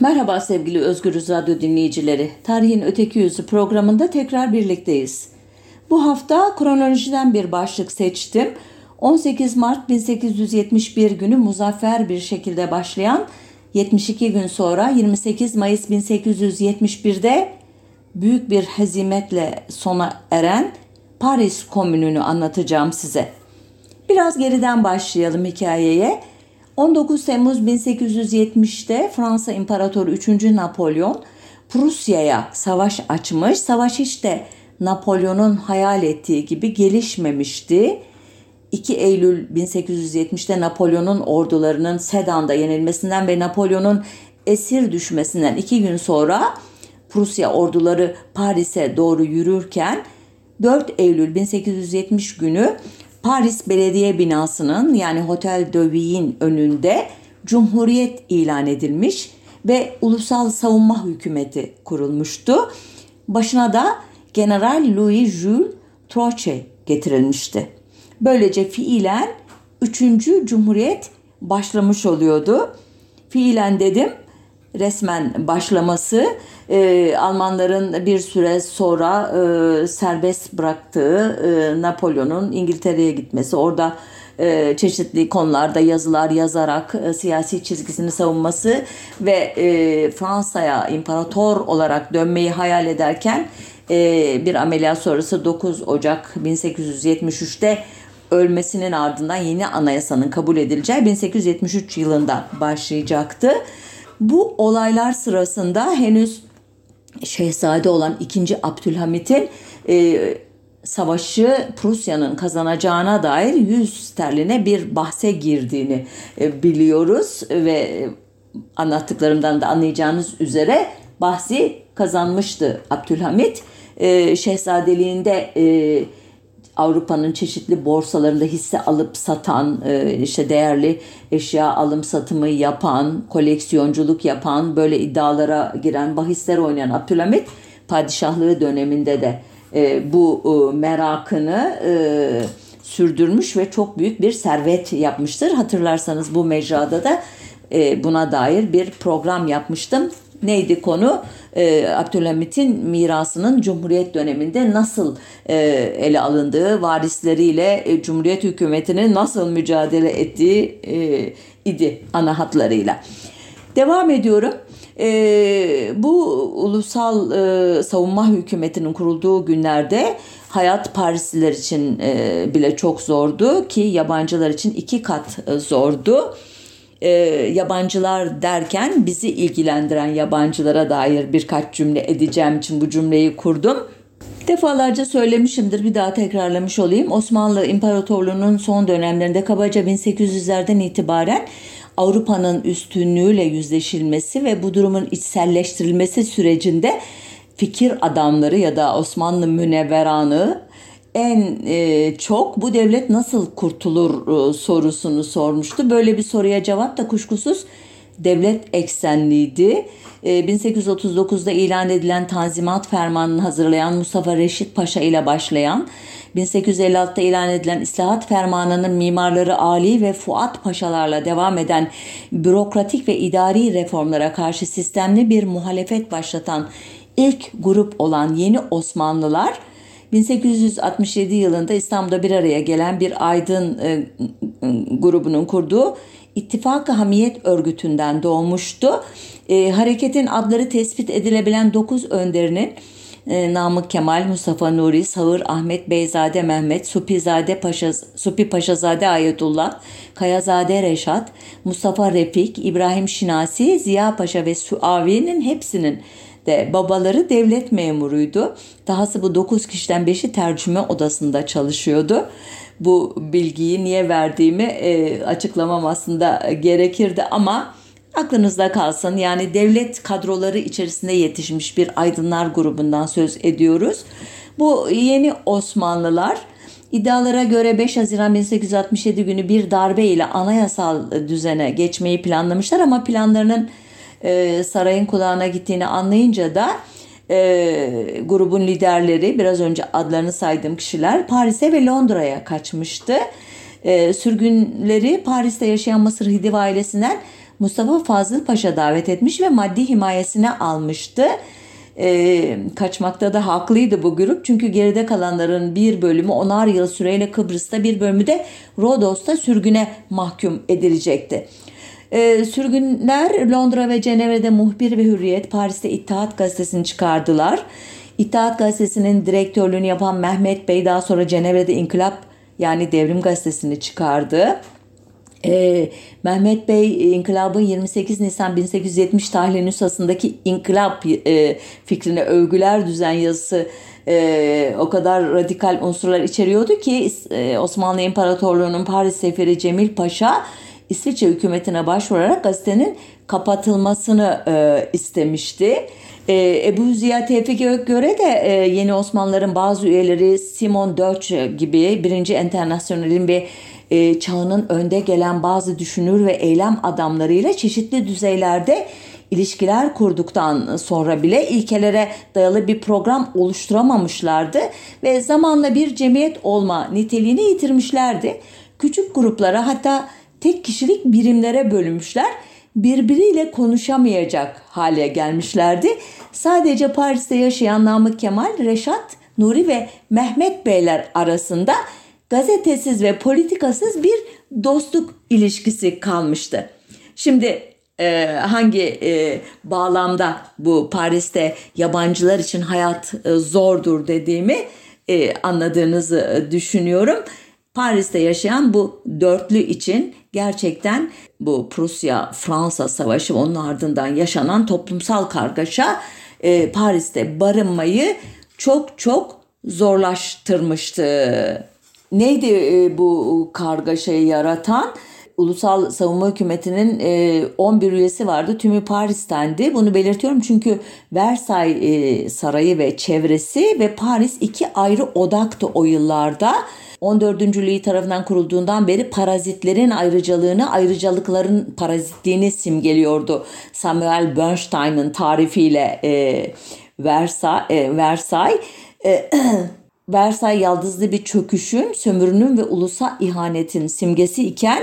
Merhaba sevgili Özgürüz Radyo dinleyicileri. Tarihin Öteki Yüzü programında tekrar birlikteyiz. Bu hafta kronolojiden bir başlık seçtim. 18 Mart 1871 günü muzaffer bir şekilde başlayan 72 gün sonra 28 Mayıs 1871'de büyük bir hezimetle sona eren Paris Komünü'nü anlatacağım size. Biraz geriden başlayalım hikayeye. 19 Temmuz 1870'te Fransa İmparatoru 3. Napolyon Prusya'ya savaş açmış. Savaş hiç de Napolyon'un hayal ettiği gibi gelişmemişti. 2 Eylül 1870'te Napolyon'un ordularının Sedan'da yenilmesinden ve Napolyon'un esir düşmesinden iki gün sonra Prusya orduları Paris'e doğru yürürken 4 Eylül 1870 günü Paris Belediye Binası'nın yani Hotel de Ville'in önünde Cumhuriyet ilan edilmiş ve Ulusal Savunma Hükümeti kurulmuştu. Başına da General Louis Jules Troche getirilmişti. Böylece fiilen 3. Cumhuriyet başlamış oluyordu. Fiilen dedim resmen başlaması e, Almanların bir süre sonra e, serbest bıraktığı e, Napolyon'un İngiltere'ye gitmesi orada e, çeşitli konularda yazılar yazarak e, siyasi çizgisini savunması ve e, Fransa'ya imparator olarak dönmeyi hayal ederken e, bir ameliyat sonrası 9 Ocak 1873'te ölmesinin ardından yeni anayasanın kabul edileceği 1873 yılında başlayacaktı. Bu olaylar sırasında henüz şehzade olan 2. Abdülhamit'in e, savaşı Prusya'nın kazanacağına dair 100 sterline bir bahse girdiğini e, biliyoruz ve anlattıklarımdan da anlayacağınız üzere bahsi kazanmıştı Abdülhamit. E, şehzadeliğinde e, Avrupa'nın çeşitli borsalarında hisse alıp satan, e, işte değerli eşya alım satımı yapan, koleksiyonculuk yapan, böyle iddialara giren, bahisler oynayan Abdülhamit padişahlığı döneminde de e, bu e, merakını sürdürmüş ve çok büyük bir servet yapmıştır. Hatırlarsanız bu mecrada da buna dair bir program yapmıştım. Neydi konu? e, Abdülhamit'in mirasının Cumhuriyet döneminde nasıl e, ele alındığı, varisleriyle e, Cumhuriyet hükümetinin nasıl mücadele ettiği e, idi ana hatlarıyla. Devam ediyorum. E, bu ulusal e, savunma hükümetinin kurulduğu günlerde hayat Parisliler için e, bile çok zordu ki yabancılar için iki kat e, zordu e, yabancılar derken bizi ilgilendiren yabancılara dair birkaç cümle edeceğim için bu cümleyi kurdum. Defalarca söylemişimdir bir daha tekrarlamış olayım. Osmanlı İmparatorluğu'nun son dönemlerinde kabaca 1800'lerden itibaren Avrupa'nın üstünlüğüyle yüzleşilmesi ve bu durumun içselleştirilmesi sürecinde fikir adamları ya da Osmanlı münevveranı en e, çok bu devlet nasıl kurtulur e, sorusunu sormuştu. Böyle bir soruya cevap da kuşkusuz devlet eksenliydi. E, 1839'da ilan edilen Tanzimat Fermanı'nı hazırlayan Mustafa Reşit Paşa ile başlayan 1856'da ilan edilen İslahat Fermanı'nın mimarları Ali ve Fuat Paşalarla devam eden bürokratik ve idari reformlara karşı sistemli bir muhalefet başlatan ilk grup olan Yeni Osmanlılar 1867 yılında İstanbul'da bir araya gelen bir aydın e, grubunun kurduğu İttifak-ı Hamiyet Örgütü'nden doğmuştu. E, hareketin adları tespit edilebilen 9 önderinin e, Namık Kemal, Mustafa Nuri, Sağır Ahmet Beyzade Mehmet, Supizade Paşa, Supi Paşazade Ayetullah, Kayazade Reşat, Mustafa Refik, İbrahim Şinasi, Ziya Paşa ve Suavi'nin hepsinin de babaları devlet memuruydu. Dahası bu 9 kişiden 5'i tercüme odasında çalışıyordu. Bu bilgiyi niye verdiğimi e, açıklamam aslında gerekirdi ama aklınızda kalsın. Yani devlet kadroları içerisinde yetişmiş bir aydınlar grubundan söz ediyoruz. Bu yeni Osmanlılar iddialara göre 5 Haziran 1867 günü bir darbe ile anayasal düzene geçmeyi planlamışlar ama planlarının e, sarayın kulağına gittiğini anlayınca da e, grubun liderleri biraz önce adlarını saydığım kişiler Paris'e ve Londra'ya kaçmıştı. E, sürgünleri Paris'te yaşayan Mısır Hidiv ailesinden Mustafa Fazıl Paşa davet etmiş ve maddi himayesine almıştı. E, kaçmakta da haklıydı bu grup çünkü geride kalanların bir bölümü onar yıl süreyle Kıbrıs'ta bir bölümü de Rodos'ta sürgüne mahkum edilecekti. E, sürgünler Londra ve Cenevre'de Muhbir ve Hürriyet, Paris'te İttihat Gazetesi'ni çıkardılar. İttihat Gazetesi'nin direktörlüğünü yapan Mehmet Bey daha sonra Cenevre'de İnkılap yani Devrim Gazetesi'ni çıkardı. Ee, Mehmet Bey İnkılab'ın 28 Nisan 1870 tarihli nüshasındaki inkılap e, fikrine övgüler düzen yazısı e, o kadar radikal unsurlar içeriyordu ki e, Osmanlı İmparatorluğu'nun Paris Seferi Cemil Paşa İsviçre hükümetine başvurarak gazetenin kapatılmasını e, istemişti. E, Ebu Ziya Tevfik'e göre de e, Yeni Osmanlıların bazı üyeleri Simon Deutsche gibi birinci internasyonelin ve e, çağının önde gelen bazı düşünür ve eylem adamlarıyla çeşitli düzeylerde ilişkiler kurduktan sonra bile ilkelere dayalı bir program oluşturamamışlardı ve zamanla bir cemiyet olma niteliğini yitirmişlerdi. Küçük gruplara hatta tek kişilik birimlere bölünmüşler birbiriyle konuşamayacak hale gelmişlerdi. Sadece Paris'te yaşayan Namık Kemal, Reşat, Nuri ve Mehmet Beyler arasında gazetesiz ve politikasız bir dostluk ilişkisi kalmıştı. Şimdi e, hangi e, bağlamda bu Paris'te yabancılar için hayat e, zordur dediğimi e, anladığınızı düşünüyorum. Paris'te yaşayan bu dörtlü için gerçekten bu Prusya-Fransa savaşı onun ardından yaşanan toplumsal kargaşa e, Paris'te barınmayı çok çok zorlaştırmıştı. Neydi e, bu kargaşayı yaratan? Ulusal Savunma Hükümeti'nin 11 e, üyesi vardı. Tümü Paris'tendi. Bunu belirtiyorum çünkü Versailles Sarayı ve çevresi ve Paris iki ayrı odaktı o yıllarda. 14. Louis tarafından kurulduğundan beri parazitlerin ayrıcalığını, ayrıcalıkların parazitliğini simgeliyordu. Samuel Bernstein'ın tarifiyle e, Versailles, e, Versailles e, Versailles yaldızlı bir çöküşün, sömürünün ve ulusa ihanetin simgesi iken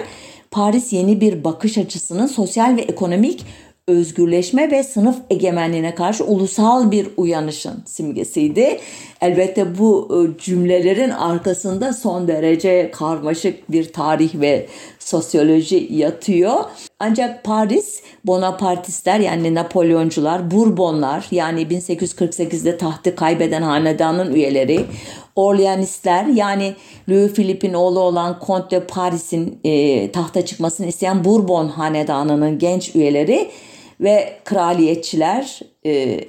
Paris yeni bir bakış açısının sosyal ve ekonomik özgürleşme ve sınıf egemenliğine karşı ulusal bir uyanışın simgesiydi. Elbette bu e, cümlelerin arkasında son derece karmaşık bir tarih ve sosyoloji yatıyor. Ancak Paris Bonapartistler yani Napolyoncular, Bourbonlar yani 1848'de tahtı kaybeden hanedanın üyeleri, Orleanistler yani Louis Philippe'in oğlu olan Comte de Paris'in e, tahta çıkmasını isteyen Bourbon hanedanının genç üyeleri ve kraliyetçiler e,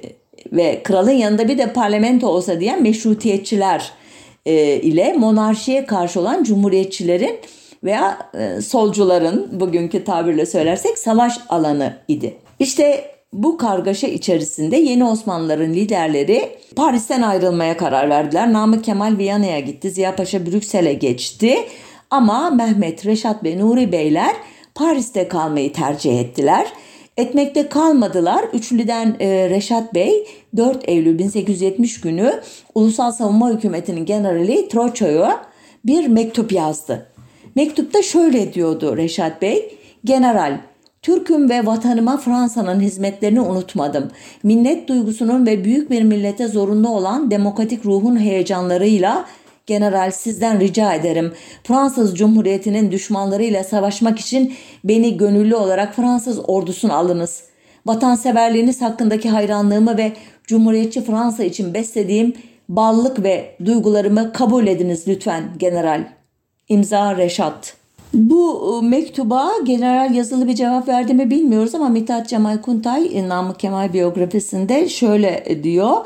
ve kralın yanında bir de parlamento olsa diyen meşrutiyetçiler e, ile monarşiye karşı olan cumhuriyetçilerin veya e, solcuların bugünkü tabirle söylersek savaş alanı idi. İşte bu kargaşa içerisinde yeni Osmanlıların liderleri Paris'ten ayrılmaya karar verdiler. Namık Kemal Viyana'ya gitti, Ziya Paşa Brüksel'e geçti. Ama Mehmet, Reşat ve Nuri Beyler Paris'te kalmayı tercih ettiler. Etmekte kalmadılar. Üçlüden e, Reşat Bey 4 Eylül 1870 günü Ulusal Savunma Hükümeti'nin generali Troço'ya bir mektup yazdı. Mektupta şöyle diyordu Reşat Bey. General, Türk'üm ve vatanıma Fransa'nın hizmetlerini unutmadım. Minnet duygusunun ve büyük bir millete zorunlu olan demokratik ruhun heyecanlarıyla General sizden rica ederim. Fransız Cumhuriyeti'nin düşmanlarıyla savaşmak için beni gönüllü olarak Fransız ordusuna alınız. Vatanseverliğiniz hakkındaki hayranlığımı ve Cumhuriyetçi Fransa için beslediğim ballık ve duygularımı kabul ediniz lütfen general. İmza Reşat. Bu e, mektuba general yazılı bir cevap verdi mi bilmiyoruz ama Mithat Cemal Kuntay e, Namık Kemal biyografisinde şöyle diyor.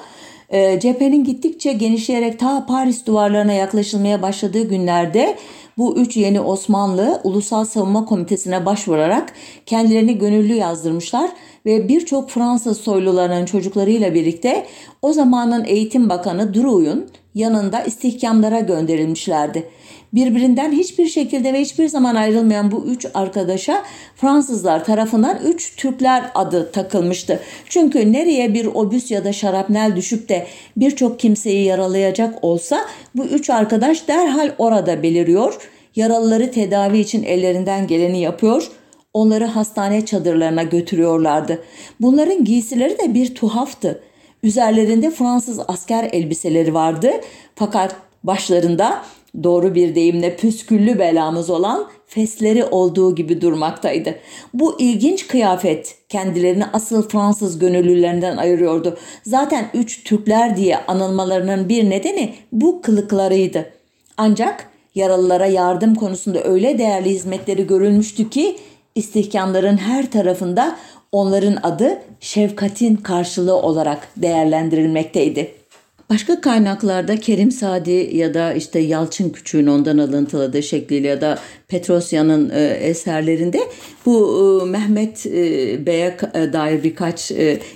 E, cephenin gittikçe genişleyerek ta Paris duvarlarına yaklaşılmaya başladığı günlerde bu üç yeni Osmanlı Ulusal Savunma Komitesi'ne başvurarak kendilerini gönüllü yazdırmışlar ve birçok Fransız soylularının çocuklarıyla birlikte o zamanın Eğitim Bakanı Drouin'un yanında istihkamlara gönderilmişlerdi. Birbirinden hiçbir şekilde ve hiçbir zaman ayrılmayan bu üç arkadaşa Fransızlar tarafından üç Türkler adı takılmıştı. Çünkü nereye bir obüs ya da şarapnel düşüp de birçok kimseyi yaralayacak olsa bu üç arkadaş derhal orada beliriyor. Yaralıları tedavi için ellerinden geleni yapıyor. onları hastane çadırlarına götürüyorlardı. Bunların giysileri de bir tuhaftı. Üzerlerinde Fransız asker elbiseleri vardı fakat başlarında doğru bir deyimle püsküllü belamız olan fesleri olduğu gibi durmaktaydı. Bu ilginç kıyafet kendilerini asıl Fransız gönüllülerinden ayırıyordu. Zaten üç Türkler diye anılmalarının bir nedeni bu kılıklarıydı. Ancak yaralılara yardım konusunda öyle değerli hizmetleri görülmüştü ki istihkamların her tarafında onların adı şefkatin karşılığı olarak değerlendirilmekteydi. Başka kaynaklarda Kerim Sadi ya da işte Yalçın Küçük'ün ondan alıntıladığı şekliyle ya da Petrosya'nın e, eserlerinde bu e, Mehmet e, Bey'e dair birkaç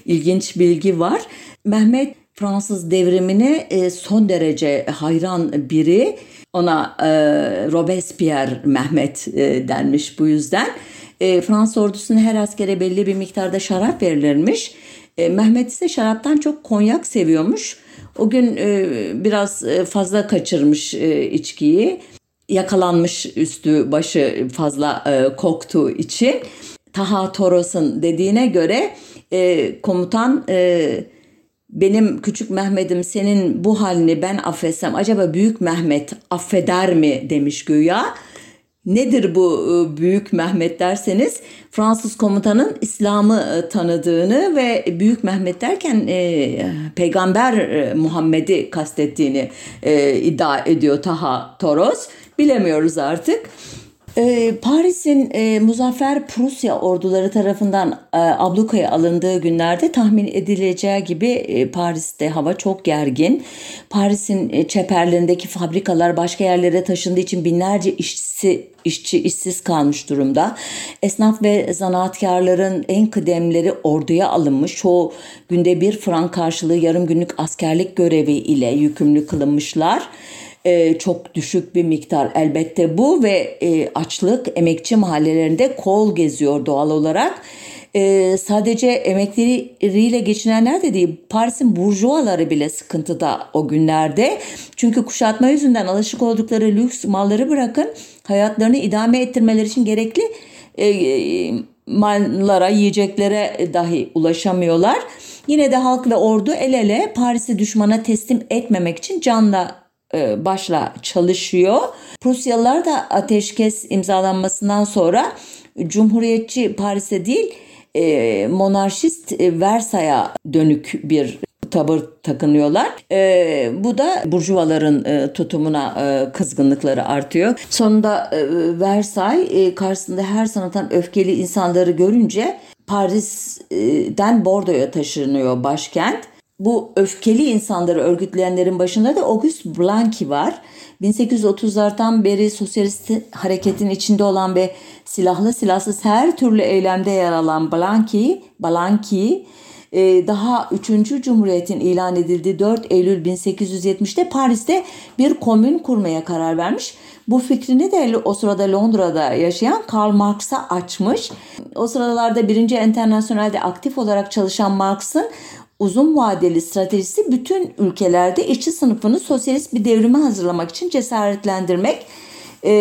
ilginç bilgi var. Mehmet Fransız devrimine son derece hayran biri. Ona Robespierre Mehmet denmiş bu yüzden. Fransız ordusuna her askere belli bir miktarda şarap verilirmiş. Mehmet ise şaraptan çok konyak seviyormuş. O gün e, biraz e, fazla kaçırmış e, içkiyi. Yakalanmış üstü başı fazla e, koktuğu için. Taha Toros'un dediğine göre e, komutan e, benim küçük Mehmet'im senin bu halini ben affetsem acaba büyük Mehmet affeder mi demiş güya. Nedir bu e, Büyük Mehmet derseniz Fransız komutanın İslam'ı e, tanıdığını ve Büyük Mehmet derken e, Peygamber e, Muhammed'i kastettiğini e, iddia ediyor Taha Toros. Bilemiyoruz artık. Ee, Paris'in e, Muzaffer Prusya orduları tarafından e, ablukaya alındığı günlerde tahmin edileceği gibi e, Paris'te hava çok gergin. Paris'in e, çeperlerindeki fabrikalar başka yerlere taşındığı için binlerce işçi, işçi işsiz kalmış durumda. Esnaf ve zanaatkarların en kıdemleri orduya alınmış. Çoğu günde bir frank karşılığı yarım günlük askerlik görevi ile yükümlü kılınmışlar e, çok düşük bir miktar elbette bu ve e, açlık emekçi mahallelerinde kol geziyor doğal olarak. E, sadece emekleriyle geçinenler de değil Paris'in burjuvaları bile sıkıntıda o günlerde. Çünkü kuşatma yüzünden alışık oldukları lüks malları bırakın hayatlarını idame ettirmeleri için gerekli e, e mallara, yiyeceklere dahi ulaşamıyorlar. Yine de halk ve ordu el ele Paris'i düşmana teslim etmemek için canla başla çalışıyor. Prusyalılar da ateşkes imzalanmasından sonra Cumhuriyetçi Paris'e değil e, monarşist e, Versay'a dönük bir tavır takınıyorlar. E, bu da burjuvaların e, tutumuna e, kızgınlıkları artıyor. Sonunda e, Versay e, karşısında her sanatan öfkeli insanları görünce Paris'ten Bordo'ya taşınıyor başkent. Bu öfkeli insanları örgütleyenlerin başında da Auguste Blanqui var. 1830'lardan beri sosyalist hareketin içinde olan ve silahlı silahsız her türlü eylemde yer alan Blanqui, Blanqui e, daha 3. Cumhuriyet'in ilan edildiği 4 Eylül 1870'te Paris'te bir komün kurmaya karar vermiş. Bu fikrini de o sırada Londra'da yaşayan Karl Marx'a açmış. O sıralarda birinci Enternasyonel'de aktif olarak çalışan Marx'ın uzun vadeli stratejisi bütün ülkelerde işçi sınıfını sosyalist bir devrime hazırlamak için cesaretlendirmek. Ee,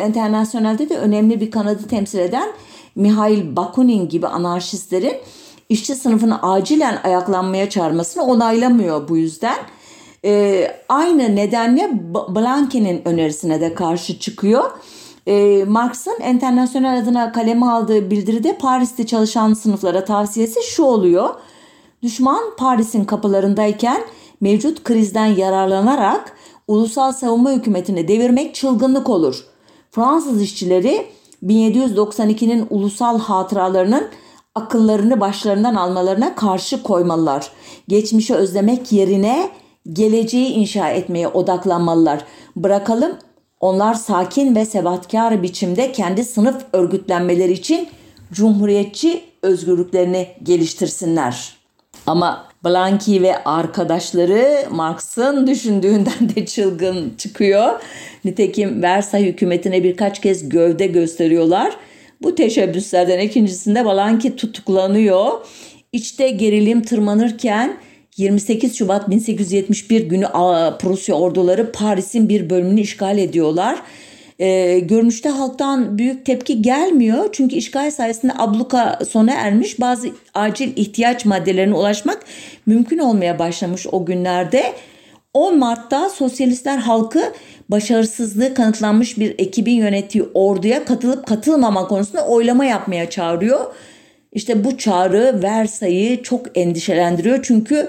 Enternasyonelde de önemli bir kanadı temsil eden Mihail Bakunin gibi anarşistlerin işçi sınıfını acilen ayaklanmaya çağırmasını onaylamıyor bu yüzden. Ee, aynı nedenle Blanque'nin önerisine de karşı çıkıyor. Ee, Marx'ın internasyonel adına kaleme aldığı bildiride Paris'te çalışan sınıflara tavsiyesi şu oluyor. Düşman Paris'in kapılarındayken mevcut krizden yararlanarak ulusal savunma hükümetini devirmek çılgınlık olur. Fransız işçileri 1792'nin ulusal hatıralarının akıllarını başlarından almalarına karşı koymalılar. Geçmişi özlemek yerine geleceği inşa etmeye odaklanmalılar. Bırakalım onlar sakin ve sebatkar biçimde kendi sınıf örgütlenmeleri için cumhuriyetçi özgürlüklerini geliştirsinler.'' Ama Blanqui ve arkadaşları Marx'ın düşündüğünden de çılgın çıkıyor. Nitekim Versay hükümetine birkaç kez gövde gösteriyorlar. Bu teşebbüslerden ikincisinde Blanqui tutuklanıyor. İçte gerilim tırmanırken 28 Şubat 1871 günü Prusya orduları Paris'in bir bölümünü işgal ediyorlar. E, görünüşte halktan büyük tepki gelmiyor. Çünkü işgal sayesinde abluka sona ermiş. Bazı acil ihtiyaç maddelerine ulaşmak mümkün olmaya başlamış o günlerde. 10 Mart'ta sosyalistler halkı başarısızlığı kanıtlanmış bir ekibin yönettiği orduya katılıp katılmama konusunda oylama yapmaya çağırıyor. İşte bu çağrı Versay'ı çok endişelendiriyor çünkü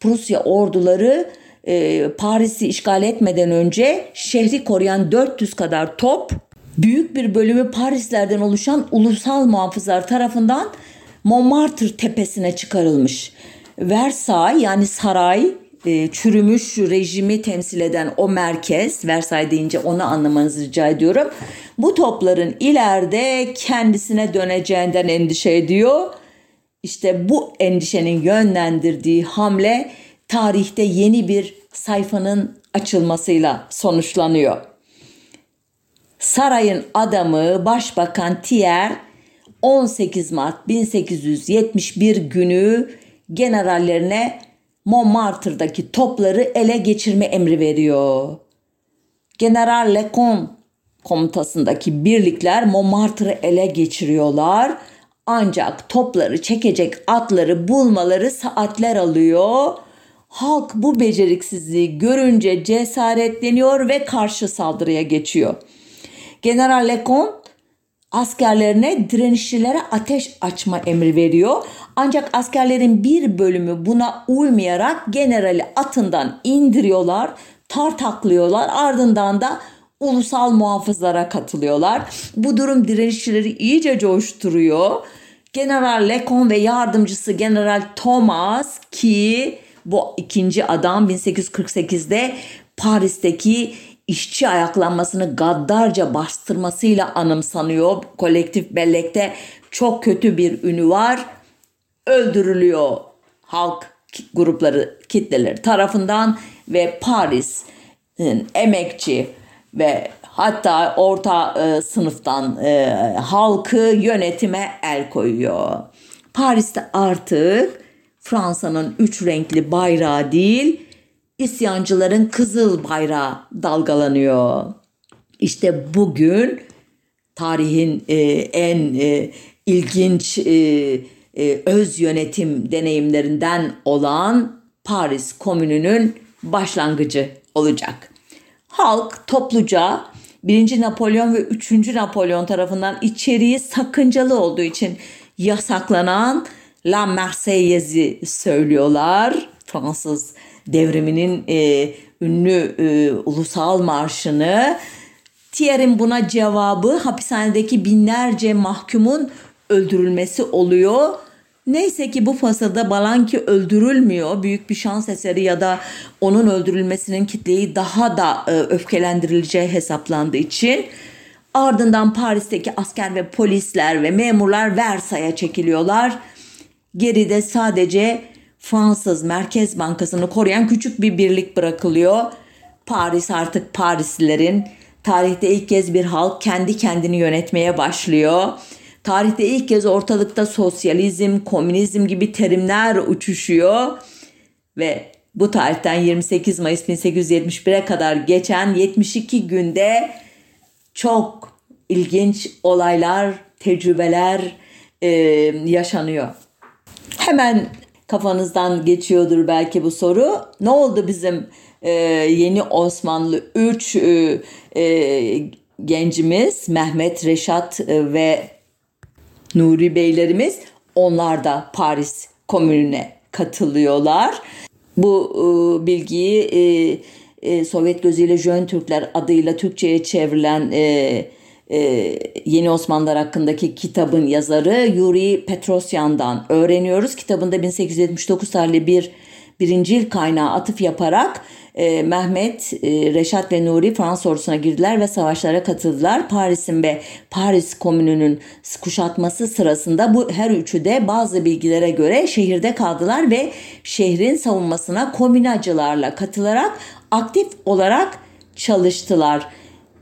Prusya orduları e, Paris'i işgal etmeden önce şehri koruyan 400 kadar top büyük bir bölümü Parislerden oluşan ulusal muhafızlar tarafından Montmartre tepesine çıkarılmış. Versailles yani saray e, çürümüş rejimi temsil eden o merkez, Versailles deyince onu anlamanızı rica ediyorum. Bu topların ileride kendisine döneceğinden endişe ediyor. İşte bu endişenin yönlendirdiği hamle tarihte yeni bir sayfanın açılmasıyla sonuçlanıyor. Sarayın adamı Başbakan Thiers 18 Mart 1871 günü generallerine Montmartre'daki topları ele geçirme emri veriyor. General Lecomte komutasındaki birlikler Montmartre'ı ele geçiriyorlar. Ancak topları çekecek atları bulmaları saatler alıyor. Halk bu beceriksizliği görünce cesaretleniyor ve karşı saldırıya geçiyor. General Lecomte askerlerine direnişçilere ateş açma emri veriyor. Ancak askerlerin bir bölümü buna uymayarak generali atından indiriyorlar, tartaklıyorlar. Ardından da ulusal muhafızlara katılıyorlar. Bu durum direnişçileri iyice coşturuyor. General Lecon ve yardımcısı General Thomas ki bu ikinci adam 1848'de Paris'teki işçi ayaklanmasını gaddarca bastırmasıyla anımsanıyor. Kolektif bellekte çok kötü bir ünü var. Öldürülüyor halk grupları, kitleleri tarafından ve Paris'in emekçi ve hatta orta e, sınıftan e, halkı yönetime el koyuyor. Paris'te artık Fransa'nın üç renkli bayrağı değil, isyancıların kızıl bayrağı dalgalanıyor. İşte bugün tarihin e, en e, ilginç e, e, öz yönetim deneyimlerinden olan Paris Komünü'nün başlangıcı olacak. Halk topluca 1. Napolyon ve 3. Napolyon tarafından içeriği sakıncalı olduğu için yasaklanan La Marseillaise'i söylüyorlar. Fransız devriminin e, ünlü e, ulusal marşını. Thierry'in buna cevabı hapishanedeki binlerce mahkumun öldürülmesi oluyor. Neyse ki bu fasılda Balanki öldürülmüyor. Büyük bir şans eseri ya da onun öldürülmesinin kitleyi daha da e, öfkelendirileceği hesaplandığı için ardından Paris'teki asker ve polisler ve memurlar Versay'a çekiliyorlar. Geride sadece Fransız Merkez Bankası'nı koruyan küçük bir birlik bırakılıyor. Paris artık Parislilerin tarihte ilk kez bir halk kendi kendini yönetmeye başlıyor. Tarihte ilk kez ortalıkta sosyalizm, komünizm gibi terimler uçuşuyor ve bu tarihten 28 Mayıs 1871'e kadar geçen 72 günde çok ilginç olaylar, tecrübeler e, yaşanıyor. Hemen kafanızdan geçiyordur belki bu soru. Ne oldu bizim e, yeni Osmanlı 3 e, e, gencimiz Mehmet, Reşat e, ve Nuri Beylerimiz onlar da Paris Komünü'ne katılıyorlar. Bu e, bilgiyi e, e, Sovyet gözüyle Jön Türkler adıyla Türkçe'ye çevrilen e, e, Yeni Osmanlılar hakkındaki kitabın yazarı Yuri Petrosyan'dan öğreniyoruz. Kitabında 1879 tarihli bir birincil kaynağı atıf yaparak e, Mehmet, e, Reşat ve Nuri Fransız ordusuna girdiler ve savaşlara katıldılar. Paris'in ve Paris Komünü'nün kuşatması sırasında bu her üçü de bazı bilgilere göre şehirde kaldılar ve şehrin savunmasına komünacılarla katılarak aktif olarak çalıştılar.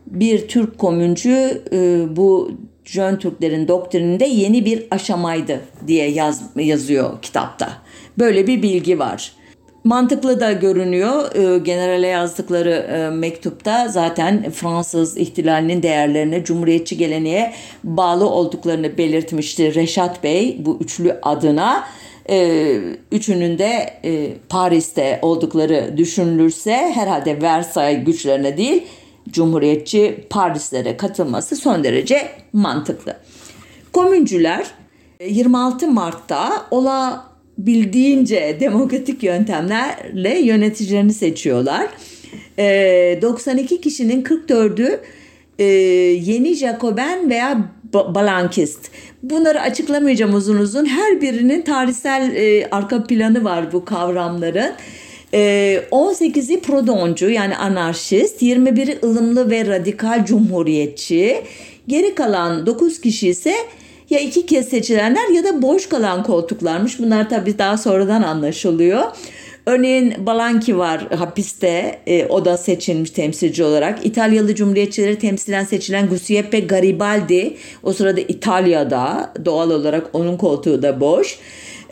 Bir Türk komüncü e, bu Jön Türklerin doktrininde yeni bir aşamaydı diye yaz, yazıyor kitapta. Böyle bir bilgi var. mantıklı da görünüyor. E, generale yazdıkları e, mektupta zaten Fransız ihtilalinin değerlerine, cumhuriyetçi geleneğe bağlı olduklarını belirtmişti Reşat Bey bu üçlü adına. E, üçünün de Paris'te oldukları düşünülürse herhalde Versailles güçlerine değil Cumhuriyetçi Parislere katılması son derece mantıklı. Komüncüler 26 Mart'ta olabildiğince demokratik yöntemlerle yöneticilerini seçiyorlar. 92 kişinin 44'ü yeni Jacoben veya Balankist. Bunları açıklamayacağım uzun uzun. Her birinin tarihsel arka planı var bu kavramların. 18'i prodoncu yani anarşist, 21'i ılımlı ve radikal cumhuriyetçi. Geri kalan 9 kişi ise ya iki kez seçilenler ya da boş kalan koltuklarmış. Bunlar tabii daha sonradan anlaşılıyor. Örneğin Balanki var hapiste. E, o da seçilmiş temsilci olarak. İtalyalı Cumhuriyetçileri temsilen seçilen Giuseppe Garibaldi. O sırada İtalya'da. Doğal olarak onun koltuğu da boş.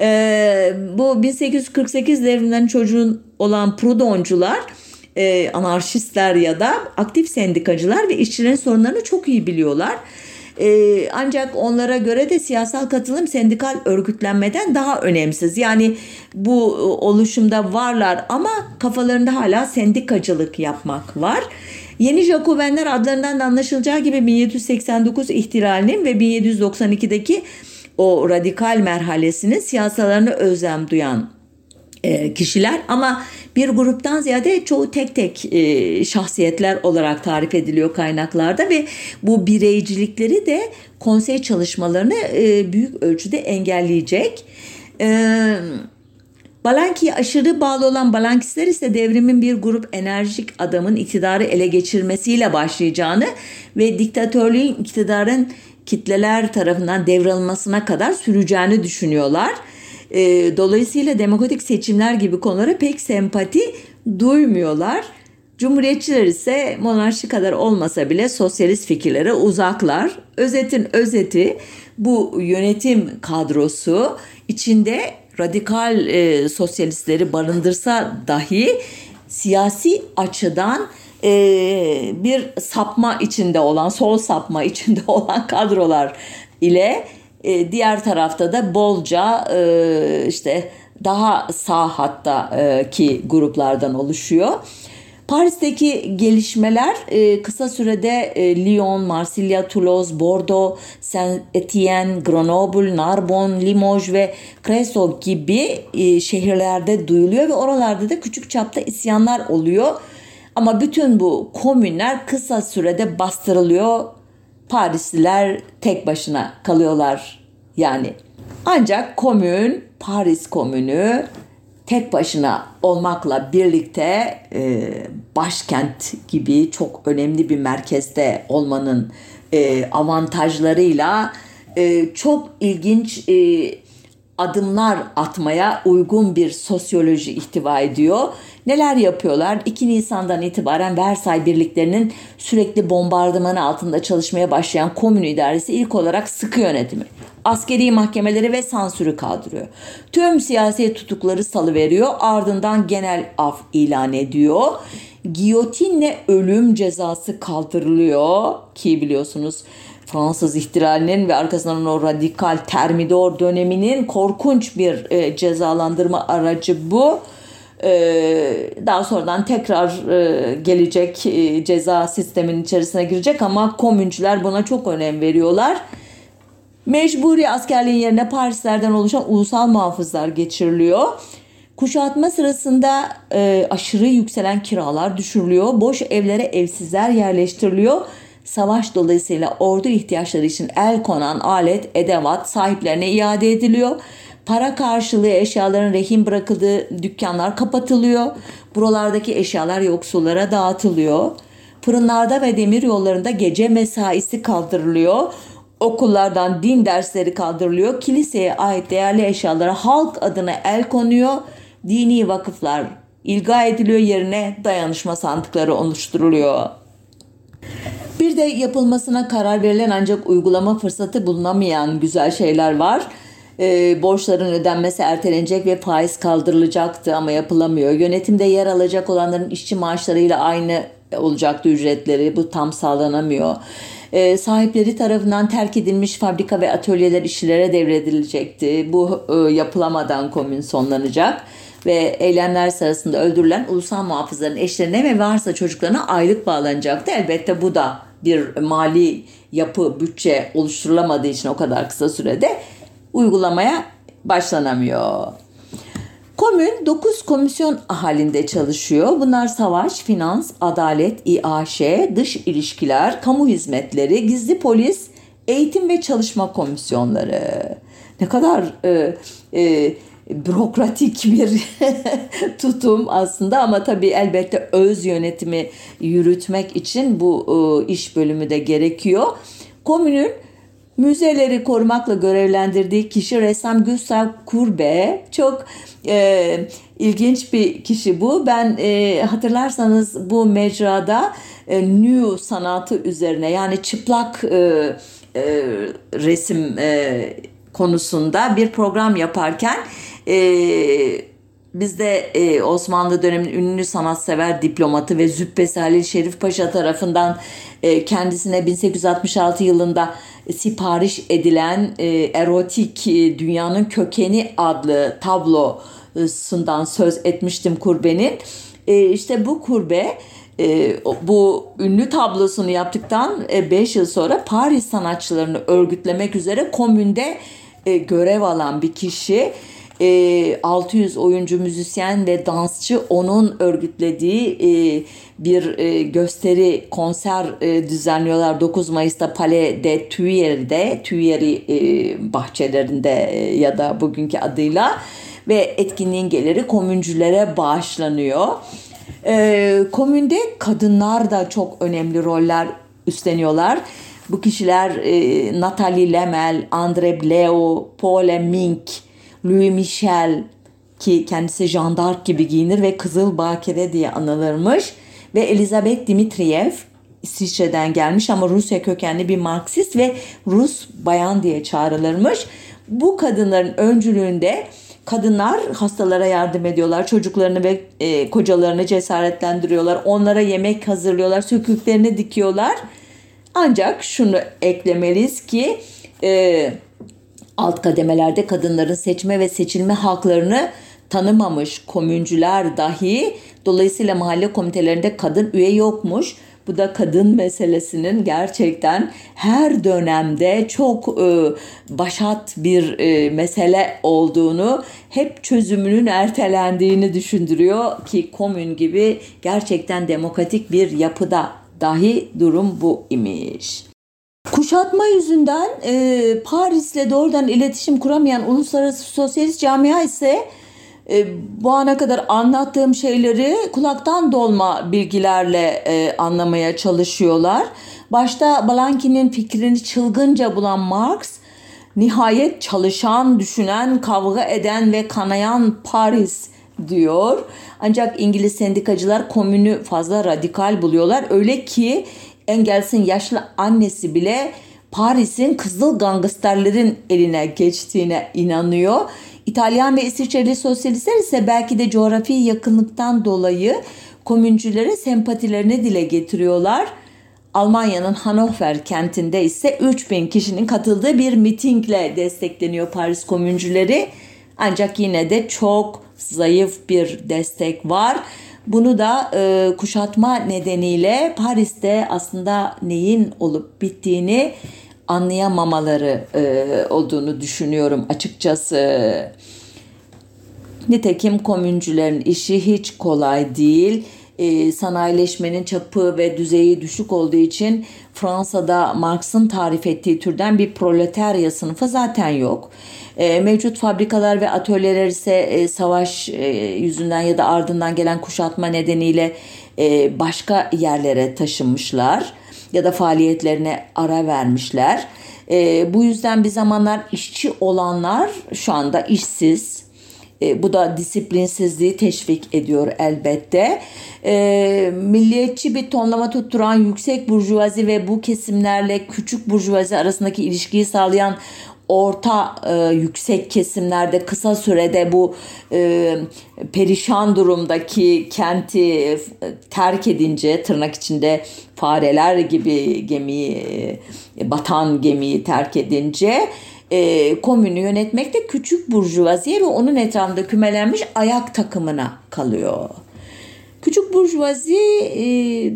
E, bu 1848 devriminden çocuğun olan Prudoncular e, anarşistler ya da aktif sendikacılar ve işçilerin sorunlarını çok iyi biliyorlar. Ee, ancak onlara göre de siyasal katılım sendikal örgütlenmeden daha önemsiz. Yani bu e, oluşumda varlar ama kafalarında hala sendikacılık yapmak var. Yeni Jacobenler adlarından da anlaşılacağı gibi 1789 ihtilalinin ve 1792'deki o radikal merhalesinin siyasalarını özlem duyan e, kişiler ama bir gruptan ziyade çoğu tek tek e, şahsiyetler olarak tarif ediliyor kaynaklarda ve bu bireycilikleri de konsey çalışmalarını e, büyük ölçüde engelleyecek. Balanki'ye aşırı bağlı olan Balankistler ise devrimin bir grup enerjik adamın iktidarı ele geçirmesiyle başlayacağını ve diktatörlüğün iktidarın kitleler tarafından devralınmasına kadar süreceğini düşünüyorlar. E, dolayısıyla demokratik seçimler gibi konulara pek sempati duymuyorlar. Cumhuriyetçiler ise monarşi kadar olmasa bile sosyalist fikirlere uzaklar. Özetin özeti bu yönetim kadrosu içinde radikal e, sosyalistleri barındırsa dahi siyasi açıdan e, bir sapma içinde olan, sol sapma içinde olan kadrolar ile e, diğer tarafta da bolca e, işte daha sağ hatta e, ki gruplardan oluşuyor. Paris'teki gelişmeler e, kısa sürede e, Lyon, Marsilya, Toulouse, Bordeaux, Saint-Étienne, Grenoble, Narbonne, Limoges ve Creusot gibi e, şehirlerde duyuluyor ve oralarda da küçük çapta isyanlar oluyor. Ama bütün bu komünler kısa sürede bastırılıyor Parisliler tek başına kalıyorlar yani. Ancak komün, Paris komünü tek başına olmakla birlikte e, başkent gibi çok önemli bir merkezde olmanın e, avantajlarıyla e, çok ilginç e, adımlar atmaya uygun bir sosyoloji ihtiva ediyor. Neler yapıyorlar? 2 Nisan'dan itibaren Versay birliklerinin sürekli bombardımanı altında çalışmaya başlayan komün idaresi ilk olarak sıkı yönetimi, askeri mahkemeleri ve sansürü kaldırıyor. Tüm siyasi tutukları salıveriyor ardından genel af ilan ediyor. Giyotinle ölüm cezası kaldırılıyor ki biliyorsunuz Fransız ihtilalinin ve arkasından o radikal termidor döneminin korkunç bir e, cezalandırma aracı bu. E, daha sonradan tekrar e, gelecek e, ceza sistemin içerisine girecek ama komüncüler buna çok önem veriyorlar. Mecburi askerliğin yerine Parislerden oluşan ulusal muhafızlar geçiriliyor. Kuşatma sırasında e, aşırı yükselen kiralar düşürülüyor. Boş evlere evsizler yerleştiriliyor savaş dolayısıyla ordu ihtiyaçları için el konan alet, edevat sahiplerine iade ediliyor. Para karşılığı eşyaların rehin bırakıldığı dükkanlar kapatılıyor. Buralardaki eşyalar yoksullara dağıtılıyor. Fırınlarda ve demir yollarında gece mesaisi kaldırılıyor. Okullardan din dersleri kaldırılıyor. Kiliseye ait değerli eşyalara halk adına el konuyor. Dini vakıflar ilga ediliyor yerine dayanışma sandıkları oluşturuluyor. Bir de yapılmasına karar verilen ancak uygulama fırsatı bulunamayan güzel şeyler var. e, borçların ödenmesi ertelenecek ve faiz kaldırılacaktı ama yapılamıyor. Yönetimde yer alacak olanların işçi maaşlarıyla aynı olacaktı ücretleri. Bu tam sağlanamıyor. E, sahipleri tarafından terk edilmiş fabrika ve atölyeler işçilere devredilecekti. Bu e, yapılamadan komün sonlanacak ve eylemler sırasında öldürülen ulusal muhafızların eşlerine ve varsa çocuklarına aylık bağlanacaktı. Elbette bu da bir mali yapı, bütçe oluşturulamadığı için o kadar kısa sürede uygulamaya başlanamıyor. Komün 9 komisyon halinde çalışıyor. Bunlar savaş, finans, adalet, İAŞ, dış ilişkiler, kamu hizmetleri, gizli polis, eğitim ve çalışma komisyonları. Ne kadar e, e, bürokratik bir tutum aslında ama tabii elbette öz yönetimi yürütmek için bu e, iş bölümü de gerekiyor. Komünün müzeleri korumakla görevlendirdiği kişi ressam Gustav Kurbe. Çok e, ilginç bir kişi bu. Ben e, hatırlarsanız bu mecrada e, new sanatı üzerine yani çıplak e, e, resim e, konusunda bir program yaparken e, bizde e, Osmanlı döneminin ünlü sanatsever diplomatı ve Zübbesi Halil Şerif Paşa tarafından e, kendisine 1866 yılında sipariş edilen e, erotik e, dünyanın kökeni adlı tablosundan söz etmiştim kurbenin. E, işte bu kurbe e, bu ünlü tablosunu yaptıktan 5 e, yıl sonra Paris sanatçılarını örgütlemek üzere komünde e, görev alan bir kişi. 600 e, oyuncu, müzisyen ve dansçı onun örgütlediği e, bir gösteri, konser düzenliyorlar 9 Mayıs'ta Palais de Tuileries Tuileries bahçelerinde ya da bugünkü adıyla ve etkinliğin geliri komüncülere bağışlanıyor. Komünde kadınlar da çok önemli roller üstleniyorlar. Bu kişiler e, Natalie Lemel, Andre Bleo, Paul Mink, Louis Michel ki kendisi jandark gibi giyinir ve Kızıl Bakire diye anılırmış ve Elizabeth Dimitriyev İsviçre'den gelmiş ama Rusya kökenli bir Marksist ve Rus bayan diye çağrılırmış. Bu kadınların öncülüğünde kadınlar hastalara yardım ediyorlar. Çocuklarını ve e, kocalarını cesaretlendiriyorlar. Onlara yemek hazırlıyorlar. Söküklerini dikiyorlar ancak şunu eklemeliyiz ki e, alt kademelerde kadınların seçme ve seçilme haklarını tanımamış komüncüler dahi dolayısıyla mahalle komitelerinde kadın üye yokmuş. Bu da kadın meselesinin gerçekten her dönemde çok e, başat bir e, mesele olduğunu, hep çözümünün ertelendiğini düşündürüyor ki komün gibi gerçekten demokratik bir yapıda dahi durum bu imiş. Kuşatma yüzünden e, Paris'le doğrudan iletişim kuramayan uluslararası sosyalist camia ise e, bu ana kadar anlattığım şeyleri kulaktan dolma bilgilerle e, anlamaya çalışıyorlar. Başta Balanki'nin fikrini çılgınca bulan Marx, nihayet çalışan, düşünen, kavga eden ve kanayan Paris diyor. Ancak İngiliz sendikacılar komünü fazla radikal buluyorlar. Öyle ki Engels'in yaşlı annesi bile Paris'in kızıl gangsterlerin eline geçtiğine inanıyor. İtalyan ve İsviçreli sosyalistler ise belki de coğrafi yakınlıktan dolayı komüncülere sempatilerini dile getiriyorlar. Almanya'nın Hannover kentinde ise 3000 kişinin katıldığı bir mitingle destekleniyor Paris komüncüleri. Ancak yine de çok zayıf bir destek var. Bunu da e, kuşatma nedeniyle Paris'te aslında neyin olup bittiğini anlayamamaları e, olduğunu düşünüyorum açıkçası. Nitekim komüncülerin işi hiç kolay değil. E, sanayileşmenin çapı ve düzeyi düşük olduğu için Fransa'da Marx'ın tarif ettiği türden bir proletarya sınıfı zaten yok. E, mevcut fabrikalar ve atölyeler ise e, savaş e, yüzünden ya da ardından gelen kuşatma nedeniyle e, başka yerlere taşınmışlar ya da faaliyetlerine ara vermişler. E, bu yüzden bir zamanlar işçi olanlar şu anda işsiz. E, bu da disiplinsizliği teşvik ediyor elbette. E, milliyetçi bir tonlama tutturan yüksek burjuvazi ve bu kesimlerle küçük burjuvazi arasındaki ilişkiyi sağlayan orta e, yüksek kesimlerde kısa sürede bu e, perişan durumdaki kenti e, terk edince tırnak içinde fareler gibi gemiyi e, batan gemiyi terk edince e, komünü yönetmek de küçük burjuvaziye ve onun etrafında kümelenmiş ayak takımına kalıyor. Küçük burjuvazi e,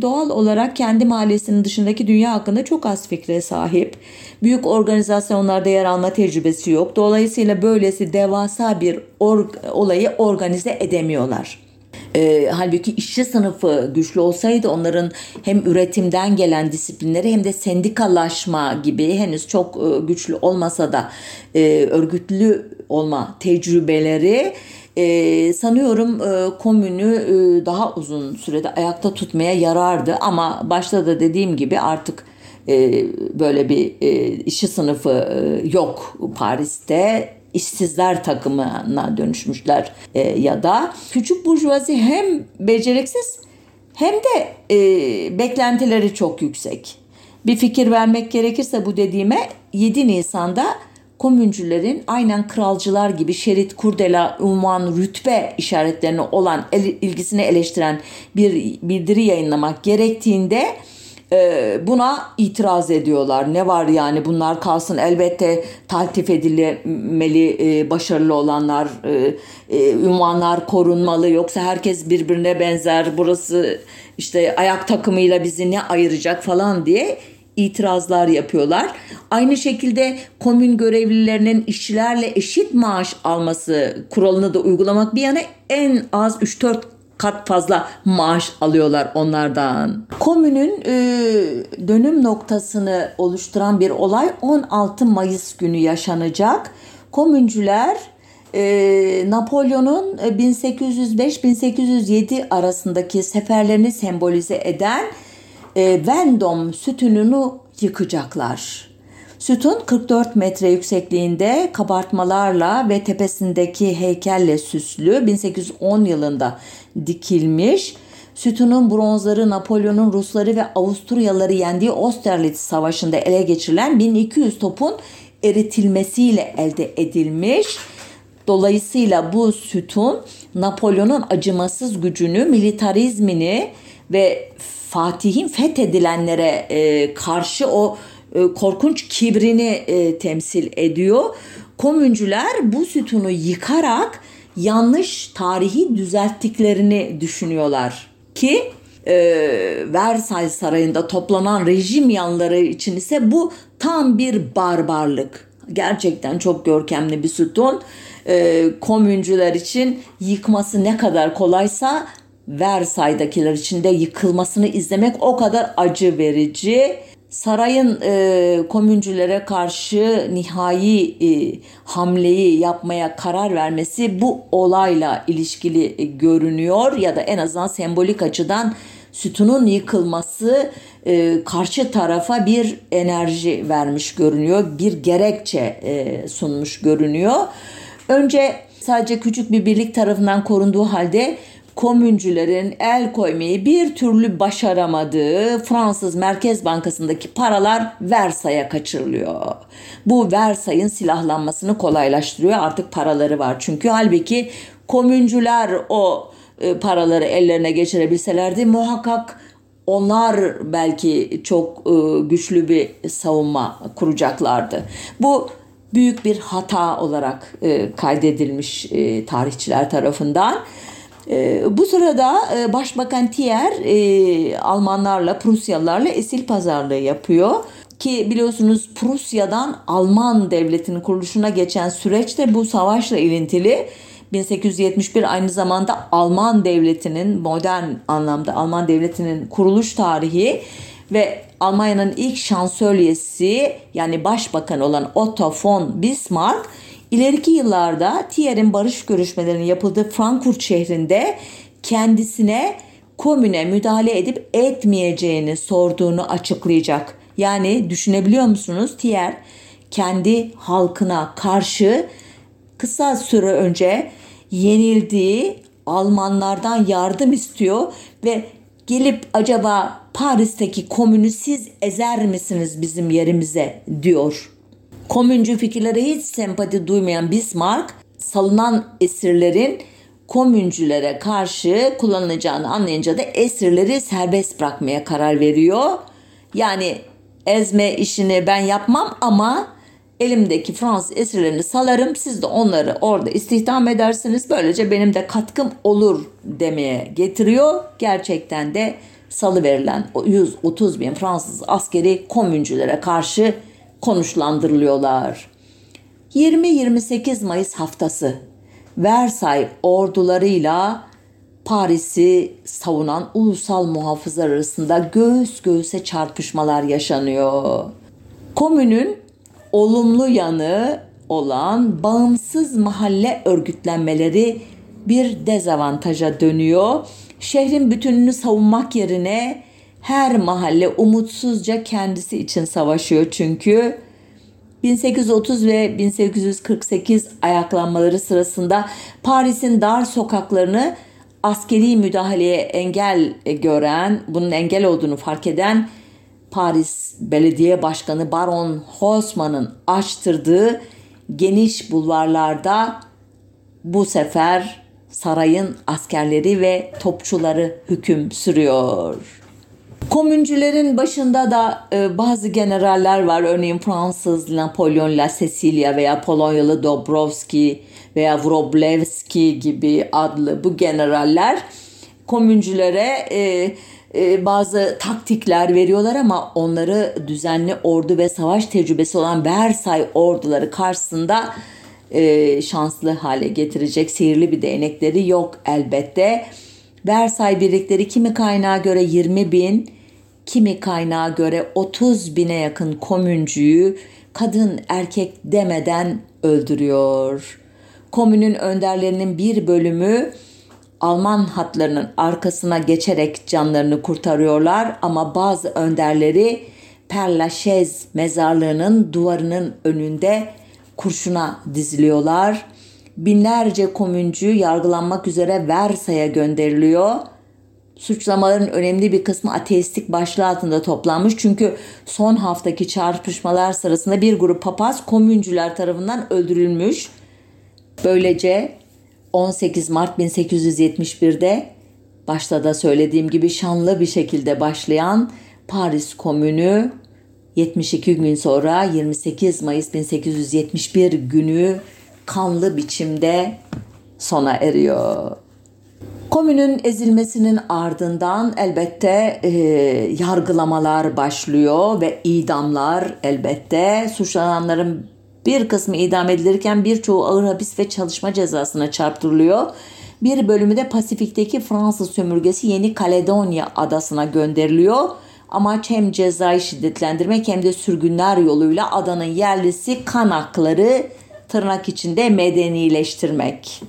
doğal olarak kendi mahallesinin dışındaki dünya hakkında çok az fikre sahip. Büyük organizasyonlarda yer alma tecrübesi yok. Dolayısıyla böylesi devasa bir or olayı organize edemiyorlar. E, halbuki işçi sınıfı güçlü olsaydı onların hem üretimden gelen disiplinleri hem de sendikalaşma gibi henüz çok e, güçlü olmasa da e, örgütlü olma tecrübeleri e, sanıyorum e, komünü e, daha uzun sürede ayakta tutmaya yarardı. Ama başta da dediğim gibi artık e, böyle bir e, işçi sınıfı e, yok Paris'te işsizler takımına dönüşmüşler e, ya da küçük burjuvazi hem beceriksiz hem de e, beklentileri çok yüksek. Bir fikir vermek gerekirse bu dediğime 7 Nisan'da komüncülerin aynen kralcılar gibi şerit, kurdela, unvan, rütbe işaretlerine olan ilgisini eleştiren bir bildiri yayınlamak gerektiğinde e, buna itiraz ediyorlar. Ne var yani bunlar kalsın elbette taltif edilmeli e, başarılı olanlar e, e, ünvanlar korunmalı yoksa herkes birbirine benzer burası işte ayak takımıyla bizi ne ayıracak falan diye itirazlar yapıyorlar. Aynı şekilde komün görevlilerinin işçilerle eşit maaş alması kuralını da uygulamak bir yana en az 3-4 kat fazla maaş alıyorlar onlardan. Komünün e, dönüm noktasını oluşturan bir olay 16 Mayıs günü yaşanacak. Komüncüler e, Napolyon'un 1805-1807 e, arasındaki seferlerini sembolize eden e, Vendôme sütununu yıkacaklar. Sütun 44 metre yüksekliğinde kabartmalarla ve tepesindeki heykelle süslü 1810 yılında dikilmiş. Sütunun bronzları Napolyon'un Rusları ve Avusturyalıları yendiği Austerlitz Savaşı'nda ele geçirilen 1200 topun eritilmesiyle elde edilmiş. Dolayısıyla bu sütun Napolyon'un acımasız gücünü, militarizmini ve Fatih'in fethedilenlere e, karşı o e, korkunç kibrini e, temsil ediyor. Komüncüler bu sütunu yıkarak yanlış tarihi düzelttiklerini düşünüyorlar ki e, Versailles Sarayı'nda toplanan rejim yanları için ise bu tam bir barbarlık. Gerçekten çok görkemli bir sütun. E, komüncüler için yıkması ne kadar kolaysa Versailles'dakiler için de yıkılmasını izlemek o kadar acı verici. Sarayın e, komüncülere karşı nihai e, hamleyi yapmaya karar vermesi bu olayla ilişkili e, görünüyor ya da en azından sembolik açıdan sütunun yıkılması e, karşı tarafa bir enerji vermiş görünüyor, bir gerekçe e, sunmuş görünüyor. Önce sadece küçük bir birlik tarafından korunduğu halde komüncülerin el koymayı bir türlü başaramadığı Fransız Merkez Bankası'ndaki paralar Versay'a kaçırılıyor. Bu Versay'ın silahlanmasını kolaylaştırıyor. Artık paraları var. Çünkü halbuki komüncüler o e, paraları ellerine geçirebilselerdi muhakkak onlar belki çok e, güçlü bir savunma kuracaklardı. Bu büyük bir hata olarak e, kaydedilmiş tarihçiler tarafından. E, bu sırada e, Başbakan Thier e, Almanlarla, Prusyalılarla esil pazarlığı yapıyor. Ki biliyorsunuz Prusya'dan Alman devletinin kuruluşuna geçen süreçte bu savaşla ilintili 1871 aynı zamanda Alman devletinin modern anlamda Alman devletinin kuruluş tarihi ve Almanya'nın ilk şansölyesi yani başbakan olan Otto von Bismarck İleriki yıllarda Thier'in barış görüşmelerinin yapıldığı Frankfurt şehrinde kendisine komüne müdahale edip etmeyeceğini sorduğunu açıklayacak. Yani düşünebiliyor musunuz? Thier kendi halkına karşı kısa süre önce yenildiği Almanlardan yardım istiyor ve gelip acaba Paris'teki komünü siz ezer misiniz bizim yerimize diyor. Komüncü fikirlere hiç sempati duymayan Bismarck salınan esirlerin komüncülere karşı kullanılacağını anlayınca da esirleri serbest bırakmaya karar veriyor. Yani ezme işini ben yapmam ama elimdeki Fransız esirlerini salarım. Siz de onları orada istihdam edersiniz. Böylece benim de katkım olur demeye getiriyor. Gerçekten de salı verilen 130 bin Fransız askeri komüncülere karşı konuşlandırılıyorlar. 20-28 Mayıs haftası Versay ordularıyla Paris'i savunan ulusal muhafızlar arasında göğüs göğüse çarpışmalar yaşanıyor. Komünün olumlu yanı olan bağımsız mahalle örgütlenmeleri bir dezavantaja dönüyor. Şehrin bütününü savunmak yerine her mahalle umutsuzca kendisi için savaşıyor çünkü 1830 ve 1848 ayaklanmaları sırasında Paris'in dar sokaklarını askeri müdahaleye engel gören, bunun engel olduğunu fark eden Paris Belediye Başkanı Baron Haussmann'ın açtırdığı geniş bulvarlarda bu sefer sarayın askerleri ve topçuları hüküm sürüyor. Komüncülerin başında da e, bazı generaller var. Örneğin Fransız Napolyon La Cecilia veya Polonyalı Dobrovski veya Wroblewski gibi adlı bu generaller komüncülere e, e, bazı taktikler veriyorlar ama onları düzenli ordu ve savaş tecrübesi olan Versay orduları karşısında e, şanslı hale getirecek sihirli bir değnekleri yok elbette. Versay birlikleri kimi kaynağa göre 20 bin, kimi kaynağa göre 30 bine yakın komüncüyü kadın erkek demeden öldürüyor. Komünün önderlerinin bir bölümü Alman hatlarının arkasına geçerek canlarını kurtarıyorlar ama bazı önderleri Lachaise mezarlığının duvarının önünde kurşuna diziliyorlar. Binlerce komüncü yargılanmak üzere Versay'a gönderiliyor. Suçlamaların önemli bir kısmı ateistik başlığı altında toplanmış. Çünkü son haftaki çarpışmalar sırasında bir grup papaz komüncüler tarafından öldürülmüş. Böylece 18 Mart 1871'de başta da söylediğim gibi şanlı bir şekilde başlayan Paris Komünü 72 gün sonra 28 Mayıs 1871 günü kanlı biçimde sona eriyor. Komünün ezilmesinin ardından elbette e, yargılamalar başlıyor ve idamlar elbette suçlananların bir kısmı idam edilirken birçoğu ağır hapis ve çalışma cezasına çarptırılıyor. Bir bölümü de Pasifik'teki Fransız sömürgesi Yeni Kaledonya adasına gönderiliyor. Amaç hem cezayı şiddetlendirmek hem de sürgünler yoluyla adanın yerlisi kanakları tırnak içinde medenileştirmek.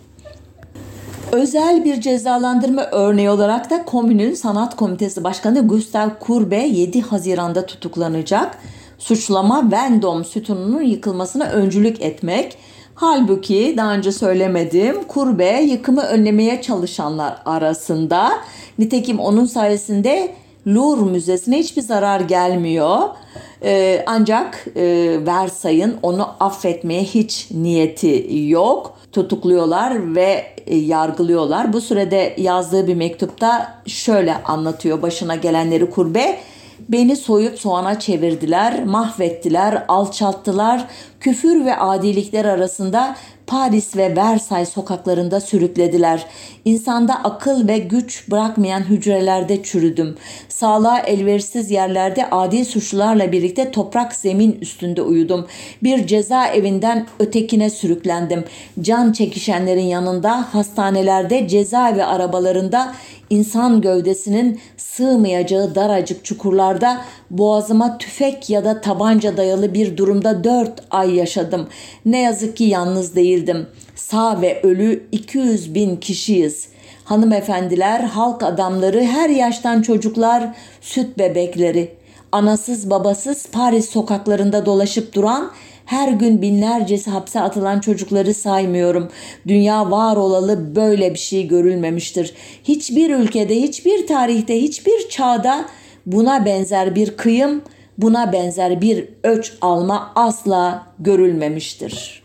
Özel bir cezalandırma örneği olarak da komünün sanat komitesi başkanı Gustav Kurbe 7 Haziran'da tutuklanacak suçlama Vendom sütununun yıkılmasına öncülük etmek. Halbuki daha önce söylemedim kurbe yıkımı önlemeye çalışanlar arasında. Nitekim onun sayesinde Louvre Müzesi'ne hiçbir zarar gelmiyor. Ee, ancak e, Versay'ın onu affetmeye hiç niyeti yok. Tutukluyorlar ve e, yargılıyorlar. Bu sürede yazdığı bir mektupta şöyle anlatıyor başına gelenleri kurbe. Beni soyup soğana çevirdiler, mahvettiler, alçalttılar. Küfür ve adilikler arasında Paris ve Versay sokaklarında sürüklediler. İnsanda akıl ve güç bırakmayan hücrelerde çürüdüm. Sağlığa elverişsiz yerlerde adi suçlularla birlikte toprak zemin üstünde uyudum. Bir ceza evinden ötekine sürüklendim. Can çekişenlerin yanında, hastanelerde, cezaevi arabalarında insan gövdesinin sığmayacağı daracık çukurlarda boğazıma tüfek ya da tabanca dayalı bir durumda dört ay yaşadım. Ne yazık ki yalnız değildim. Sağ ve ölü 200 bin kişiyiz. Hanımefendiler, halk adamları, her yaştan çocuklar, süt bebekleri. Anasız babasız Paris sokaklarında dolaşıp duran her gün binlercesi hapse atılan çocukları saymıyorum. Dünya var olalı böyle bir şey görülmemiştir. Hiçbir ülkede, hiçbir tarihte, hiçbir çağda buna benzer bir kıyım buna benzer bir öç alma asla görülmemiştir.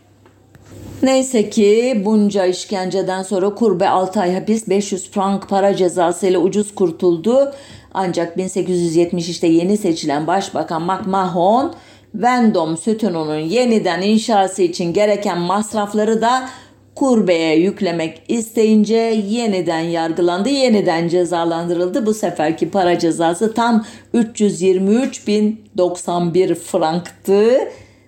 Neyse ki bunca işkenceden sonra Kurbe 6 ay hapis 500 frank para cezası ile ucuz kurtuldu. Ancak 1870 yeni seçilen Başbakan McMahon Vendom sütununun yeniden inşası için gereken masrafları da kurbeye yüklemek isteyince yeniden yargılandı, yeniden cezalandırıldı. Bu seferki para cezası tam 323.091 franktı.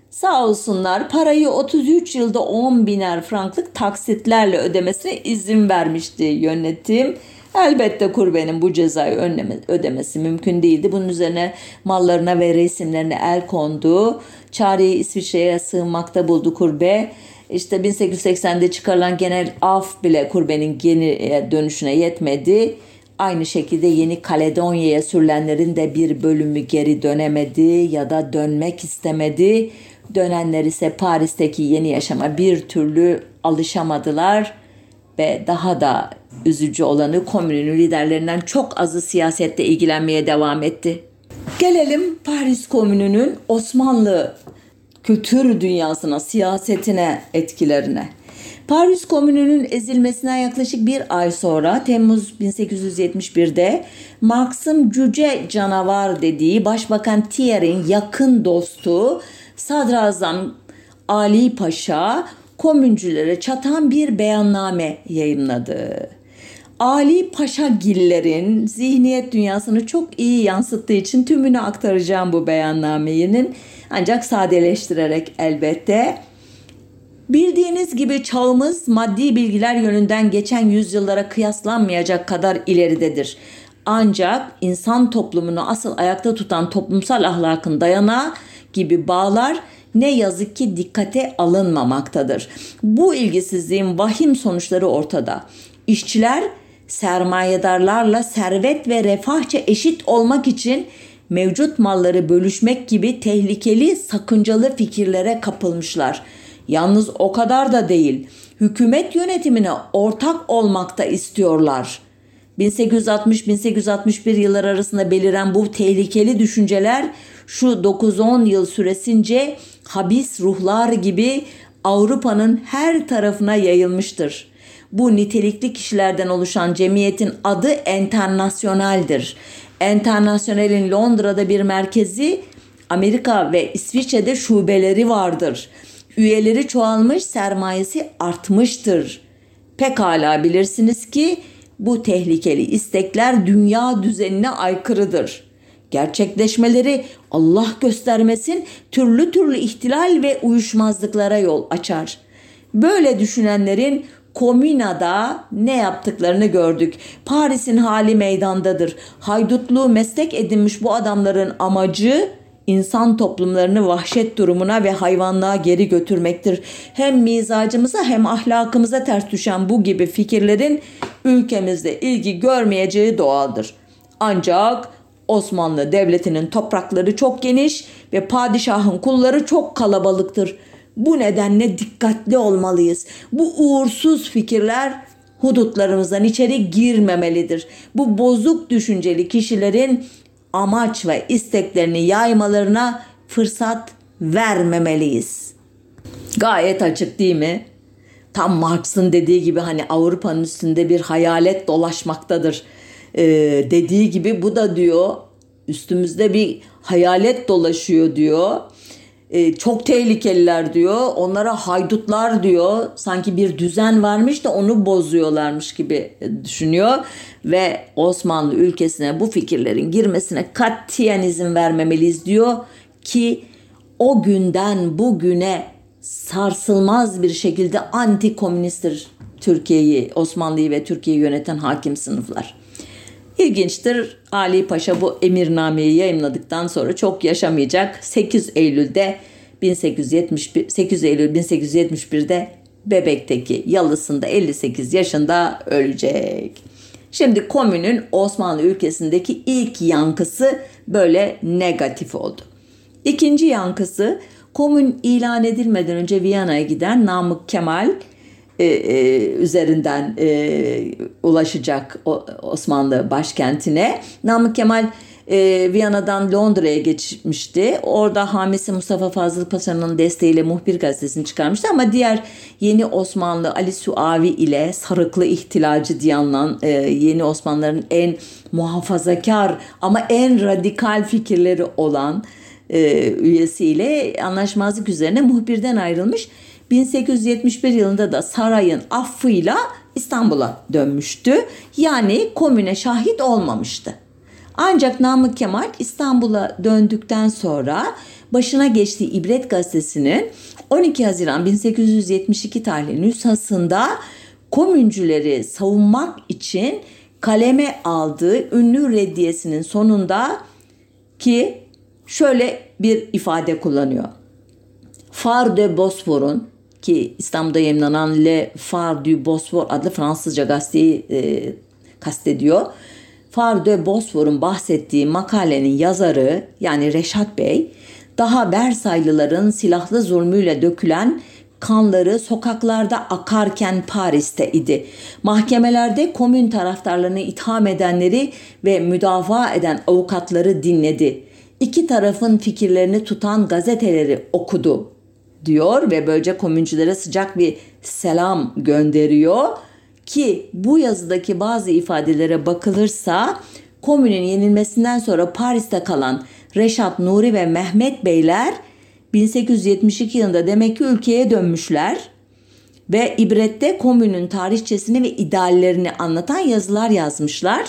Sağ olsunlar parayı 33 yılda 10 biner franklık taksitlerle ödemesine izin vermişti yönetim. Elbette kurbenin bu cezayı önleme, ödemesi mümkün değildi. Bunun üzerine mallarına ve resimlerine el kondu. Çareyi İsviçre'ye sığınmakta buldu kurbe. İşte 1880'de çıkarılan genel af bile kurbenin geri dönüşüne yetmedi. Aynı şekilde Yeni Kaledonya'ya sürülenlerin de bir bölümü geri dönemedi ya da dönmek istemedi. Dönenler ise Paris'teki yeni yaşama bir türlü alışamadılar ve daha da üzücü olanı komünün liderlerinden çok azı siyasette ilgilenmeye devam etti. Gelelim Paris Komünü'nün Osmanlı kültür dünyasına, siyasetine etkilerine. Paris Komünü'nün ezilmesinden yaklaşık bir ay sonra Temmuz 1871'de Marx'ın cüce canavar dediği Başbakan Thierry'in yakın dostu Sadrazam Ali Paşa komüncülere çatan bir beyanname yayınladı. Ali Paşagillerin zihniyet dünyasını çok iyi yansıttığı için tümünü aktaracağım bu beyannamenin ancak sadeleştirerek elbette. Bildiğiniz gibi çağımız maddi bilgiler yönünden geçen yüzyıllara kıyaslanmayacak kadar ileridedir. Ancak insan toplumunu asıl ayakta tutan toplumsal ahlakın dayanağı gibi bağlar ne yazık ki dikkate alınmamaktadır. Bu ilgisizliğin vahim sonuçları ortada. İşçiler sermayedarlarla servet ve refahça eşit olmak için mevcut malları bölüşmek gibi tehlikeli, sakıncalı fikirlere kapılmışlar. Yalnız o kadar da değil. Hükümet yönetimine ortak olmakta istiyorlar. 1860-1861 yıllar arasında beliren bu tehlikeli düşünceler şu 9-10 yıl süresince habis ruhlar gibi Avrupa'nın her tarafına yayılmıştır. Bu nitelikli kişilerden oluşan cemiyetin adı Enternasyonel'dir. Enternasyonel'in Londra'da bir merkezi, Amerika ve İsviçre'de şubeleri vardır. Üyeleri çoğalmış, sermayesi artmıştır. Pekala bilirsiniz ki bu tehlikeli istekler dünya düzenine aykırıdır. Gerçekleşmeleri Allah göstermesin türlü türlü ihtilal ve uyuşmazlıklara yol açar. Böyle düşünenlerin Komünada ne yaptıklarını gördük. Paris'in hali meydandadır. Haydutluğu meslek edinmiş bu adamların amacı insan toplumlarını vahşet durumuna ve hayvanlığa geri götürmektir. Hem mizacımıza hem ahlakımıza ters düşen bu gibi fikirlerin ülkemizde ilgi görmeyeceği doğaldır. Ancak Osmanlı Devleti'nin toprakları çok geniş ve padişahın kulları çok kalabalıktır. Bu nedenle dikkatli olmalıyız. Bu uğursuz fikirler hudutlarımızdan içeri girmemelidir. Bu bozuk düşünceli kişilerin amaç ve isteklerini yaymalarına fırsat vermemeliyiz. Gayet açık değil mi? Tam Marx'ın dediği gibi hani Avrupa'nın üstünde bir hayalet dolaşmaktadır. Ee, dediği gibi bu da diyor üstümüzde bir hayalet dolaşıyor diyor e, çok tehlikeliler diyor. Onlara haydutlar diyor. Sanki bir düzen varmış da onu bozuyorlarmış gibi düşünüyor. Ve Osmanlı ülkesine bu fikirlerin girmesine katiyen izin vermemeliyiz diyor ki o günden bugüne sarsılmaz bir şekilde anti komünisttir Türkiye'yi, Osmanlı'yı ve Türkiye'yi yöneten hakim sınıflar. İlginçtir Ali Paşa bu emirnameyi yayınladıktan sonra çok yaşamayacak. 8 Eylül'de 1871 8 Eylül 1871'de Bebek'teki yalısında 58 yaşında ölecek. Şimdi komünün Osmanlı ülkesindeki ilk yankısı böyle negatif oldu. İkinci yankısı komün ilan edilmeden önce Viyana'ya giden Namık Kemal e, e, üzerinden e, ulaşacak Osmanlı başkentine. Namık Kemal e, Viyana'dan Londra'ya geçmişti. Orada Hamisi Mustafa Fazıl Paşa'nın desteğiyle Muhbir gazetesini çıkarmıştı ama diğer yeni Osmanlı Ali Suavi ile Sarıklı İhtilacı diye anılan e, yeni Osmanlıların en muhafazakar ama en radikal fikirleri olan e, üyesiyle anlaşmazlık üzerine muhbirden ayrılmış. 1871 yılında da sarayın affıyla İstanbul'a dönmüştü. Yani komüne şahit olmamıştı. Ancak Namık Kemal İstanbul'a döndükten sonra başına geçtiği İbret Gazetesi'nin 12 Haziran 1872 tarihli nüshasında komüncüleri savunmak için kaleme aldığı ünlü reddiyesinin sonunda ki şöyle bir ifade kullanıyor. Far de Bosfor'un ki İstanbul'da yayınlanan Le Phare du Bosfor adlı Fransızca gazeteyi e, kastediyor. Phare de Bosfor'un bahsettiği makalenin yazarı yani Reşat Bey daha Versaylıların silahlı zulmüyle dökülen kanları sokaklarda akarken Paris'te idi. Mahkemelerde komün taraftarlarını itham edenleri ve müdafaa eden avukatları dinledi. İki tarafın fikirlerini tutan gazeteleri okudu diyor ve böylece komüncülere sıcak bir selam gönderiyor ki bu yazıdaki bazı ifadelere bakılırsa komünün yenilmesinden sonra Paris'te kalan Reşat Nuri ve Mehmet Beyler 1872 yılında demek ki ülkeye dönmüşler ve ibrette komünün tarihçesini ve ideallerini anlatan yazılar yazmışlar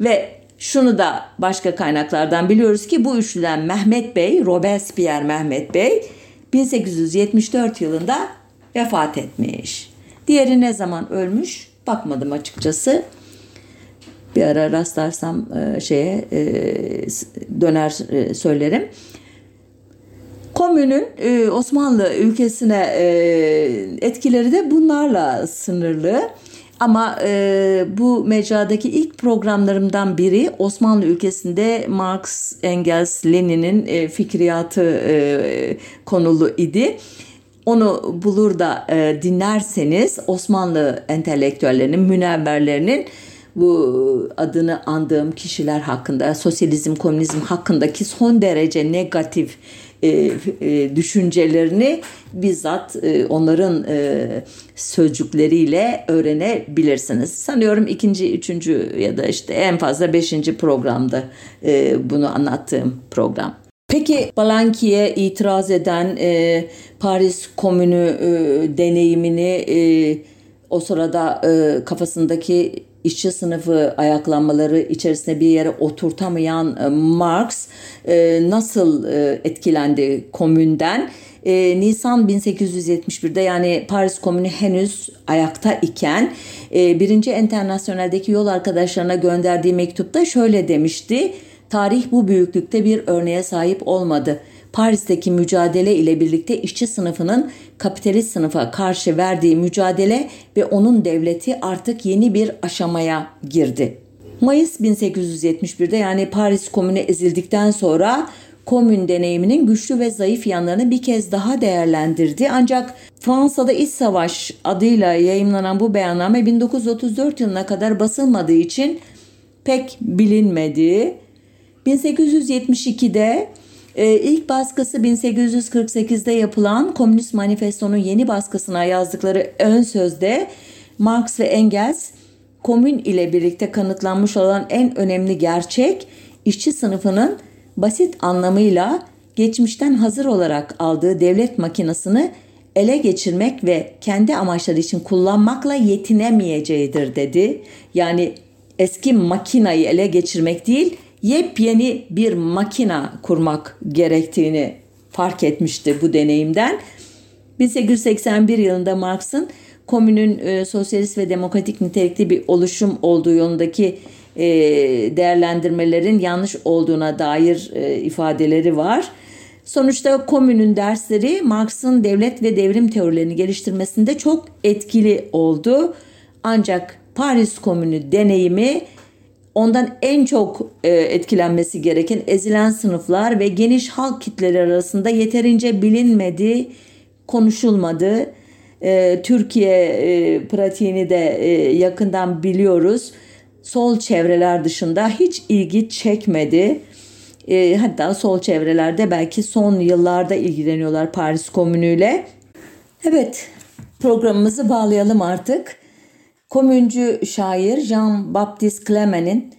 ve şunu da başka kaynaklardan biliyoruz ki bu üçlüden Mehmet Bey, Robespierre Mehmet Bey 1874 yılında vefat etmiş. Diğeri ne zaman ölmüş bakmadım açıkçası. Bir ara rastlarsam e, şeye e, döner e, söylerim. Komünün Osmanlı ülkesine etkileri de bunlarla sınırlı. Ama e, bu mecradaki ilk programlarımdan biri Osmanlı ülkesinde Marx, Engels, Lenin'in e, fikriyatı e, konulu idi. Onu bulur da e, dinlerseniz Osmanlı entelektüellerinin, münevverlerinin bu adını andığım kişiler hakkında, sosyalizm, komünizm hakkındaki son derece negatif e, e, düşüncelerini bizzat e, onların e, sözcükleriyle öğrenebilirsiniz. Sanıyorum ikinci, üçüncü ya da işte en fazla beşinci programda e, bunu anlattığım program. Peki Balanki'ye itiraz eden e, Paris Komünü e, deneyimini e, o sırada e, kafasındaki işçi sınıfı ayaklanmaları içerisinde bir yere oturtamayan e, Marx e, nasıl e, etkilendi komünden? Nisan 1871'de yani Paris Komünü henüz ayakta iken birinci Enternasyonel'deki yol arkadaşlarına gönderdiği mektupta şöyle demişti. Tarih bu büyüklükte bir örneğe sahip olmadı. Paris'teki mücadele ile birlikte işçi sınıfının kapitalist sınıfa karşı verdiği mücadele ve onun devleti artık yeni bir aşamaya girdi. Mayıs 1871'de yani Paris Komünü ezildikten sonra komün deneyiminin güçlü ve zayıf yanlarını bir kez daha değerlendirdi. Ancak Fransa'da İç Savaş adıyla yayımlanan bu beyanname 1934 yılına kadar basılmadığı için pek bilinmedi. 1872'de ee, ilk baskısı 1848'de yapılan Komünist Manifesto'nun yeni baskısına yazdıkları ön sözde Marx ve Engels komün ile birlikte kanıtlanmış olan en önemli gerçek işçi sınıfının basit anlamıyla geçmişten hazır olarak aldığı devlet makinasını ele geçirmek ve kendi amaçları için kullanmakla yetinemeyeceğidir dedi. Yani eski makinayı ele geçirmek değil, yepyeni bir makina kurmak gerektiğini fark etmişti bu deneyimden. 1881 yılında Marx'ın komünün e, sosyalist ve demokratik nitelikli bir oluşum olduğu yolundaki e, değerlendirmelerin yanlış olduğuna dair e, ifadeleri var. Sonuçta komünün dersleri Marx'ın devlet ve devrim teorilerini geliştirmesinde çok etkili oldu. Ancak Paris Komünü deneyimi ondan en çok e, etkilenmesi gereken ezilen sınıflar ve geniş halk kitleri arasında yeterince bilinmedi, konuşulmadı. E, Türkiye e, pratiğini de e, yakından biliyoruz. sol çevreler dışında hiç ilgi çekmedi. E, hatta sol çevrelerde belki son yıllarda ilgileniyorlar Paris Komünü'yle. Evet programımızı bağlayalım artık. Komüncü şair Jean-Baptiste Clement'in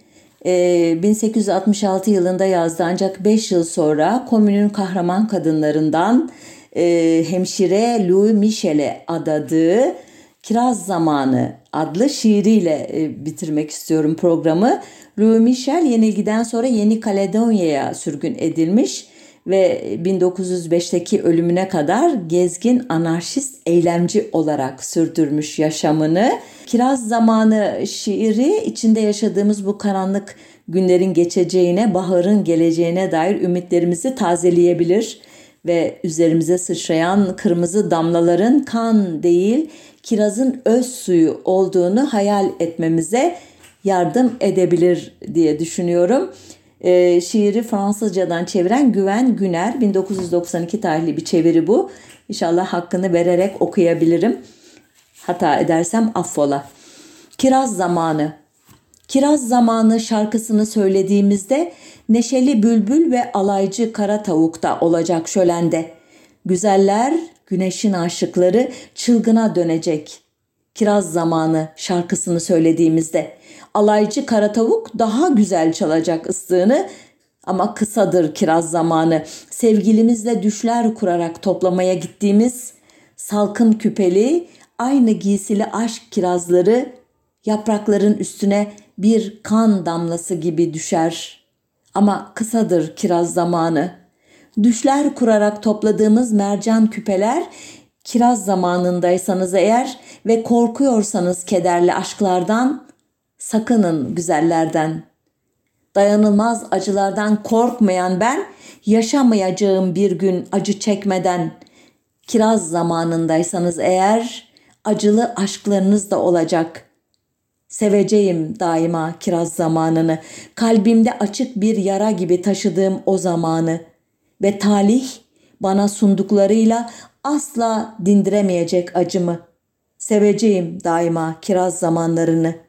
1866 yılında yazdı ancak 5 yıl sonra komünün kahraman kadınlarından e, hemşire Louis Michel'e adadığı Kiraz Zamanı adlı şiiriyle e, bitirmek istiyorum programı. Louis Michel yenilgiden sonra Yeni Kaledonya'ya sürgün edilmiş ve 1905'teki ölümüne kadar gezgin anarşist eylemci olarak sürdürmüş yaşamını. Kiraz Zamanı şiiri içinde yaşadığımız bu karanlık günlerin geçeceğine, baharın geleceğine dair ümitlerimizi tazeleyebilir ve üzerimize sıçrayan kırmızı damlaların kan değil, kirazın öz suyu olduğunu hayal etmemize yardım edebilir diye düşünüyorum. E, şiiri Fransızcadan çeviren Güven Güner 1992 tarihli bir çeviri bu. İnşallah hakkını vererek okuyabilirim. Hata edersem affola. Kiraz zamanı. Kiraz zamanı şarkısını söylediğimizde neşeli bülbül ve alaycı kara tavuk da olacak şölende. Güzeller, güneşin aşıkları çılgına dönecek. Kiraz zamanı şarkısını söylediğimizde alaycı kara tavuk daha güzel çalacak ıslığını ama kısadır kiraz zamanı. Sevgilimizle düşler kurarak toplamaya gittiğimiz salkın küpeli, aynı giysili aşk kirazları yaprakların üstüne bir kan damlası gibi düşer. Ama kısadır kiraz zamanı. Düşler kurarak topladığımız mercan küpeler kiraz zamanındaysanız eğer ve korkuyorsanız kederli aşklardan sakının güzellerden. Dayanılmaz acılardan korkmayan ben yaşamayacağım bir gün acı çekmeden. Kiraz zamanındaysanız eğer acılı aşklarınız da olacak. Seveceğim daima kiraz zamanını, kalbimde açık bir yara gibi taşıdığım o zamanı ve talih bana sunduklarıyla asla dindiremeyecek acımı. Seveceğim daima kiraz zamanlarını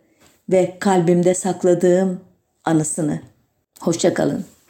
ve kalbimde sakladığım anısını. Hoşçakalın.